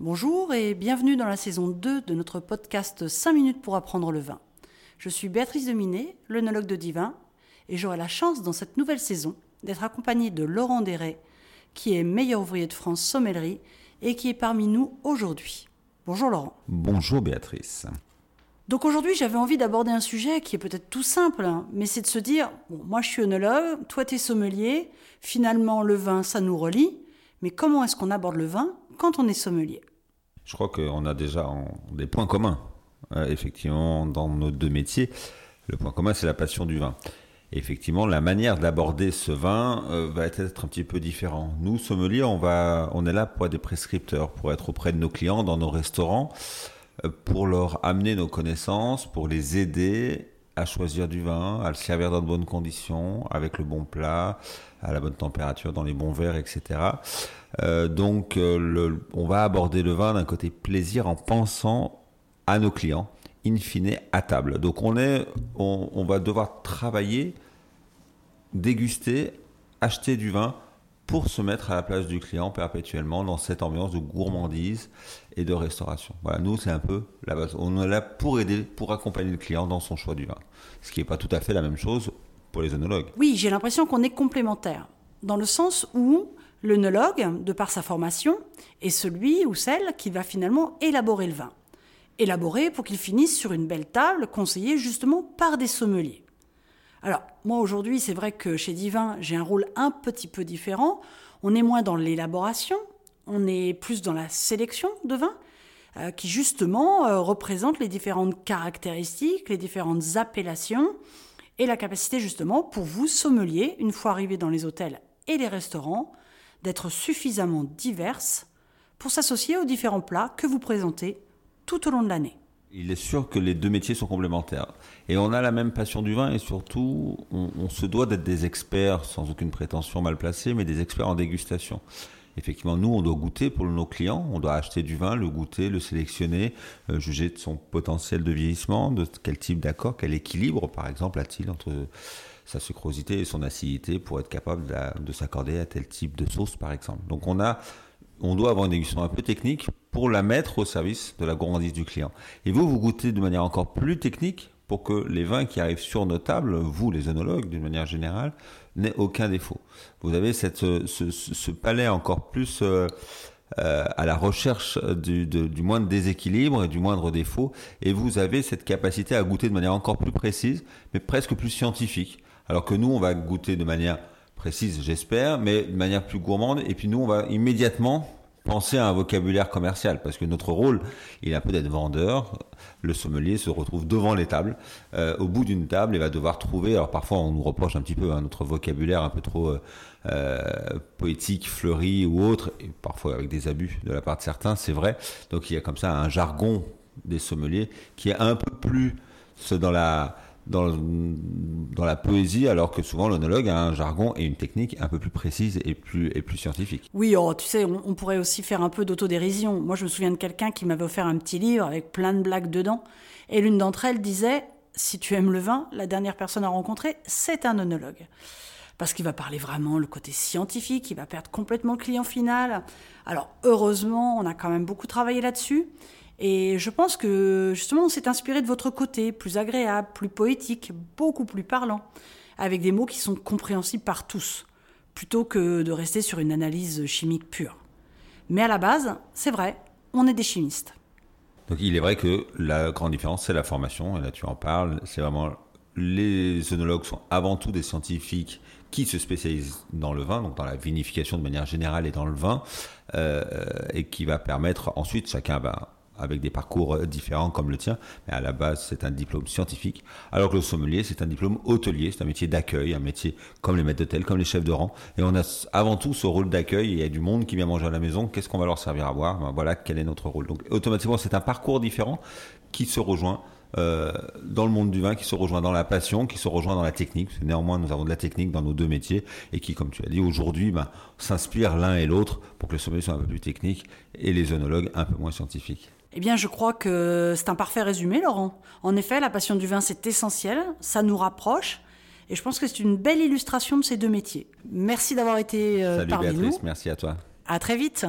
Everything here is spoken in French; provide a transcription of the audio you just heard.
Bonjour et bienvenue dans la saison 2 de notre podcast 5 minutes pour apprendre le vin. Je suis Béatrice Deminet, l'œnologue de Divin, et j'aurai la chance dans cette nouvelle saison d'être accompagnée de Laurent Desray, qui est meilleur ouvrier de France sommellerie et qui est parmi nous aujourd'hui. Bonjour Laurent. Bonjour Béatrice. Donc aujourd'hui, j'avais envie d'aborder un sujet qui est peut-être tout simple, hein, mais c'est de se dire, bon, moi je suis œnologue, toi tu es sommelier, finalement le vin ça nous relie, mais comment est-ce qu'on aborde le vin quand on est sommelier je crois qu'on a déjà des points communs, euh, effectivement, dans nos deux métiers. Le point commun, c'est la passion du vin. effectivement, la manière d'aborder ce vin euh, va être un petit peu différent. Nous, sommeliers, on, va, on est là pour être des prescripteurs, pour être auprès de nos clients dans nos restaurants, euh, pour leur amener nos connaissances, pour les aider à choisir du vin, à le servir dans de bonnes conditions, avec le bon plat, à la bonne température, dans les bons verres, etc. Euh, donc, euh, on va aborder le vin d'un côté plaisir en pensant à nos clients, in fine à table. Donc, on, est, on, va devoir travailler, déguster, acheter du vin pour se mettre à la place du client perpétuellement dans cette ambiance de gourmandise et de restauration. Voilà, nous, c'est un peu la base. On est là pour aider, pour accompagner le client dans son choix du vin. Ce qui n'est pas tout à fait la même chose pour les œnologues. Oui, j'ai l'impression qu'on est complémentaires, dans le sens où L'œnologue, de par sa formation, est celui ou celle qui va finalement élaborer le vin. Élaborer pour qu'il finisse sur une belle table, conseillée justement par des sommeliers. Alors, moi aujourd'hui, c'est vrai que chez Divin, j'ai un rôle un petit peu différent. On est moins dans l'élaboration, on est plus dans la sélection de vins, euh, qui justement euh, représente les différentes caractéristiques, les différentes appellations, et la capacité justement pour vous, sommeliers, une fois arrivés dans les hôtels et les restaurants, d'être suffisamment diverses pour s'associer aux différents plats que vous présentez tout au long de l'année. Il est sûr que les deux métiers sont complémentaires. Et on a la même passion du vin et surtout, on, se doit d'être des experts, sans aucune prétention mal placée, mais des experts en dégustation. Effectivement, nous, on doit goûter pour nos clients, on doit acheter du vin, le goûter, le sélectionner, euh, juger de son potentiel de vieillissement, de quel type d'accord, quel équilibre, par exemple, a-t-il entre sa sucrosité et son acidité pour être capable de, s'accorder à tel type de sauce, par exemple. Donc on a, on doit avoir une dégustation un peu technique pour la mettre au service de la gourmandise du client. Et vous, vous goûtez de manière encore plus technique pour que les vins qui arrivent sur nos tables, vous les œnologues d'une manière générale, n'aient aucun défaut. Vous avez cette, ce, palais encore plus euh, euh, à la recherche du, du moindre déséquilibre et du moindre défaut, et vous avez cette capacité à goûter de manière encore plus précise, mais presque plus scientifique. Alors que nous, on va goûter de manière précise, j'espère, mais de manière plus gourmande. Et puis nous, on va immédiatement penser à un vocabulaire commercial, parce que notre rôle, il est un peu d'être vendeur. Le sommelier se retrouve devant les tables, euh, au bout d'une table, et va devoir trouver. Alors parfois, on nous reproche un petit peu hein, notre vocabulaire un peu trop euh, euh, poétique, fleuri ou autre, et parfois avec des abus de la part de certains, c'est vrai. Donc il y a comme ça un jargon des sommeliers qui est un peu plus dans la dans, la poésie, alors que souvent l'onologue a un jargon et une technique un peu plus précise et plus, et scientifique. Oui, oh, tu sais, on, pourrait aussi faire un peu d'autodérision. Moi, je me souviens de quelqu'un qui m'avait offert un petit livre avec plein de blagues dedans, et l'une d'entre elles disait Si tu aimes le vin, la dernière personne à rencontrer, c'est un onologue. Parce qu'il va parler vraiment le côté scientifique, il va perdre complètement le client final. Alors, heureusement, on a quand même beaucoup travaillé là-dessus. Et je pense que justement, on s'est inspiré de votre côté, plus agréable, plus poétique, beaucoup plus parlant, avec des mots qui sont compréhensibles par tous, plutôt que de rester sur une analyse chimique pure. Mais à la base, c'est vrai, on est des chimistes. Donc il est vrai que la grande différence, c'est la formation, et là tu en parles, c'est vraiment les œnologues sont avant tout des scientifiques qui se spécialisent dans le vin, donc dans la vinification de manière générale et dans le vin, euh, et qui va permettre ensuite chacun va avec des parcours euh, différents comme le tien, mais à la base c'est un diplôme scientifique, alors que le sommelier c'est un diplôme hôtelier, c'est un métier d'accueil, un métier comme les maîtres d'hôtel, comme les chefs de rang, et on a avant tout ce rôle d'accueil, il y a du monde qui vient manger à la maison, qu'est-ce qu'on va leur servir à boire, ben voilà quel est notre rôle. Donc automatiquement c'est un parcours différent qui se rejoint euh, dans le monde du vin, qui se rejoint dans la passion, qui se rejoint dans la technique. Néanmoins, nous avons de la technique dans nos deux métiers et qui, comme tu as dit, aujourd'hui, ben, s'inspirent l'un et l'autre pour que le sommelier soit un peu plus technique et les œnologues un peu moins scientifiques. Eh bien, je crois que c'est un parfait résumé, Laurent. En effet, la passion du vin, c'est essentiel, ça nous rapproche, et je pense que c'est une belle illustration de ces deux métiers. Merci d'avoir été euh, Salut Béatrice, merci à toi. À très vite.